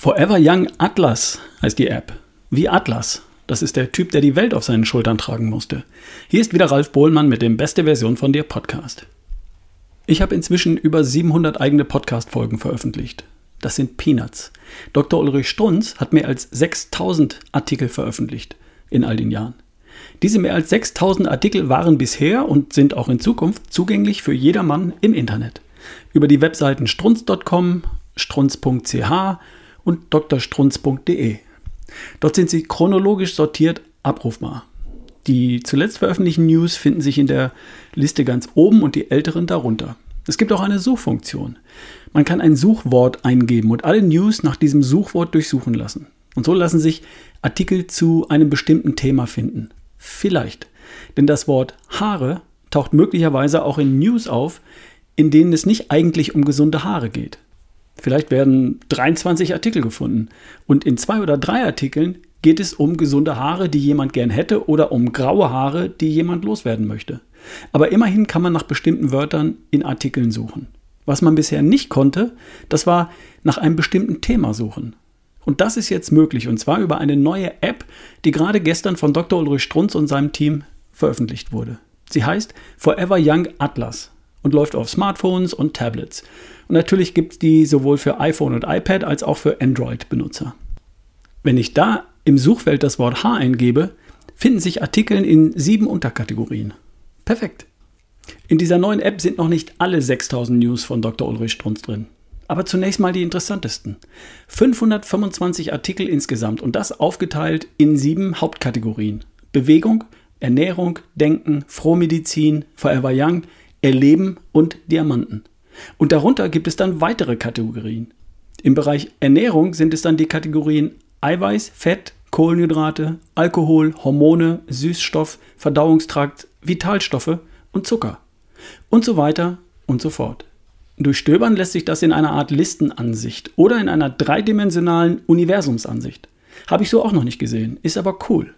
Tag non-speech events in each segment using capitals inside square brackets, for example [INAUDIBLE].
Forever Young Atlas heißt die App. Wie Atlas. Das ist der Typ, der die Welt auf seinen Schultern tragen musste. Hier ist wieder Ralf Bohlmann mit dem Beste Version von dir Podcast. Ich habe inzwischen über 700 eigene Podcast-Folgen veröffentlicht. Das sind Peanuts. Dr. Ulrich Strunz hat mehr als 6000 Artikel veröffentlicht in all den Jahren. Diese mehr als 6000 Artikel waren bisher und sind auch in Zukunft zugänglich für jedermann im Internet. Über die Webseiten strunz.com, strunz.ch und drstrunz.de. Dort sind sie chronologisch sortiert abrufbar. Die zuletzt veröffentlichten News finden sich in der Liste ganz oben und die älteren darunter. Es gibt auch eine Suchfunktion. Man kann ein Suchwort eingeben und alle News nach diesem Suchwort durchsuchen lassen. Und so lassen sich Artikel zu einem bestimmten Thema finden. Vielleicht. Denn das Wort Haare taucht möglicherweise auch in News auf, in denen es nicht eigentlich um gesunde Haare geht. Vielleicht werden 23 Artikel gefunden. Und in zwei oder drei Artikeln geht es um gesunde Haare, die jemand gern hätte, oder um graue Haare, die jemand loswerden möchte. Aber immerhin kann man nach bestimmten Wörtern in Artikeln suchen. Was man bisher nicht konnte, das war nach einem bestimmten Thema suchen. Und das ist jetzt möglich, und zwar über eine neue App, die gerade gestern von Dr. Ulrich Strunz und seinem Team veröffentlicht wurde. Sie heißt Forever Young Atlas und läuft auf Smartphones und Tablets. Und natürlich gibt es die sowohl für iPhone und iPad als auch für Android-Benutzer. Wenn ich da im Suchfeld das Wort Haar eingebe, finden sich Artikel in sieben Unterkategorien. Perfekt. In dieser neuen App sind noch nicht alle 6000 News von Dr. Ulrich Strunz drin. Aber zunächst mal die interessantesten. 525 Artikel insgesamt und das aufgeteilt in sieben Hauptkategorien. Bewegung, Ernährung, Denken, Frohmedizin, Forever Young, Erleben und Diamanten. Und darunter gibt es dann weitere Kategorien. Im Bereich Ernährung sind es dann die Kategorien Eiweiß, Fett, Kohlenhydrate, Alkohol, Hormone, Süßstoff, Verdauungstrakt, Vitalstoffe und Zucker. Und so weiter und so fort. Durch Stöbern lässt sich das in einer Art Listenansicht oder in einer dreidimensionalen Universumsansicht. Habe ich so auch noch nicht gesehen, ist aber cool.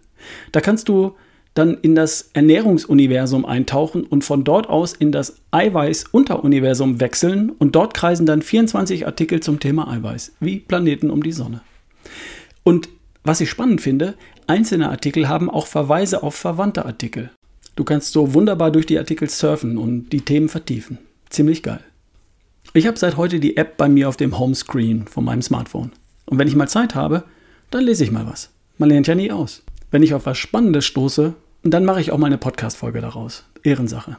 Da kannst du dann in das Ernährungsuniversum eintauchen und von dort aus in das Eiweiß-Unteruniversum wechseln und dort kreisen dann 24 Artikel zum Thema Eiweiß, wie Planeten um die Sonne. Und was ich spannend finde, einzelne Artikel haben auch Verweise auf verwandte Artikel. Du kannst so wunderbar durch die Artikel surfen und die Themen vertiefen. Ziemlich geil. Ich habe seit heute die App bei mir auf dem Homescreen von meinem Smartphone. Und wenn ich mal Zeit habe, dann lese ich mal was. Man lernt ja nie aus. Wenn ich auf was Spannendes stoße, dann mache ich auch mal eine Podcast-Folge daraus. Ehrensache.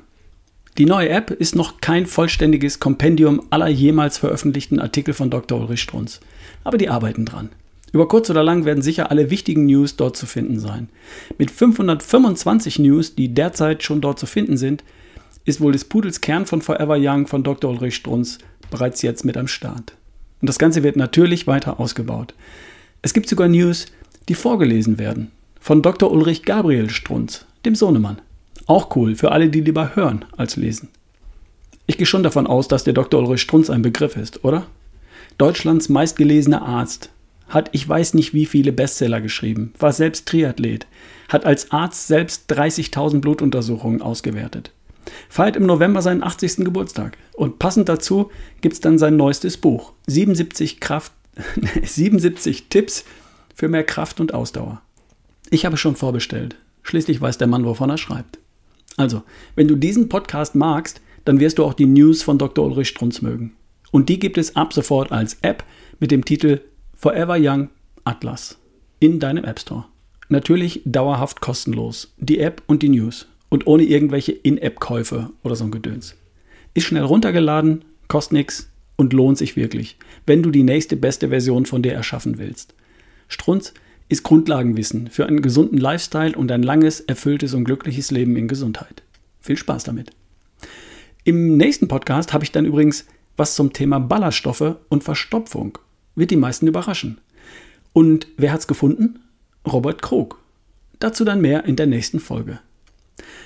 Die neue App ist noch kein vollständiges Kompendium aller jemals veröffentlichten Artikel von Dr. Ulrich Strunz. Aber die arbeiten dran. Über kurz oder lang werden sicher alle wichtigen News dort zu finden sein. Mit 525 News, die derzeit schon dort zu finden sind, ist wohl des Pudels Kern von Forever Young von Dr. Ulrich Strunz bereits jetzt mit am Start. Und das Ganze wird natürlich weiter ausgebaut. Es gibt sogar News, die vorgelesen werden von Dr. Ulrich Gabriel Strunz, dem Sohnemann. Auch cool für alle, die lieber hören als lesen. Ich gehe schon davon aus, dass der Dr. Ulrich Strunz ein Begriff ist, oder? Deutschlands meistgelesener Arzt, hat ich weiß nicht wie viele Bestseller geschrieben, war selbst Triathlet, hat als Arzt selbst 30.000 Blutuntersuchungen ausgewertet, feiert im November seinen 80. Geburtstag und passend dazu gibt es dann sein neuestes Buch, 77, Kraft, [LAUGHS] 77 Tipps für mehr Kraft und Ausdauer. Ich habe schon vorbestellt. Schließlich weiß der Mann, wovon er schreibt. Also, wenn du diesen Podcast magst, dann wirst du auch die News von Dr. Ulrich Strunz mögen. Und die gibt es ab sofort als App mit dem Titel Forever Young Atlas in deinem App Store. Natürlich dauerhaft kostenlos. Die App und die News. Und ohne irgendwelche In-App-Käufe oder so ein Gedöns. Ist schnell runtergeladen, kostet nichts und lohnt sich wirklich, wenn du die nächste beste Version von dir erschaffen willst. Strunz ist Grundlagenwissen für einen gesunden Lifestyle und ein langes, erfülltes und glückliches Leben in Gesundheit. Viel Spaß damit. Im nächsten Podcast habe ich dann übrigens was zum Thema Ballaststoffe und Verstopfung. Wird die meisten überraschen. Und wer hat's gefunden? Robert Krug. Dazu dann mehr in der nächsten Folge.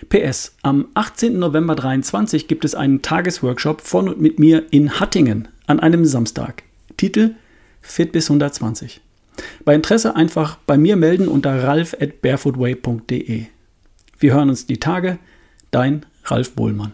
PS, am 18. November 23 gibt es einen Tagesworkshop von und mit mir in Hattingen an einem Samstag. Titel Fit bis 120. Bei Interesse einfach bei mir melden unter ralf at barefootway.de. Wir hören uns die Tage. Dein Ralf Bohlmann.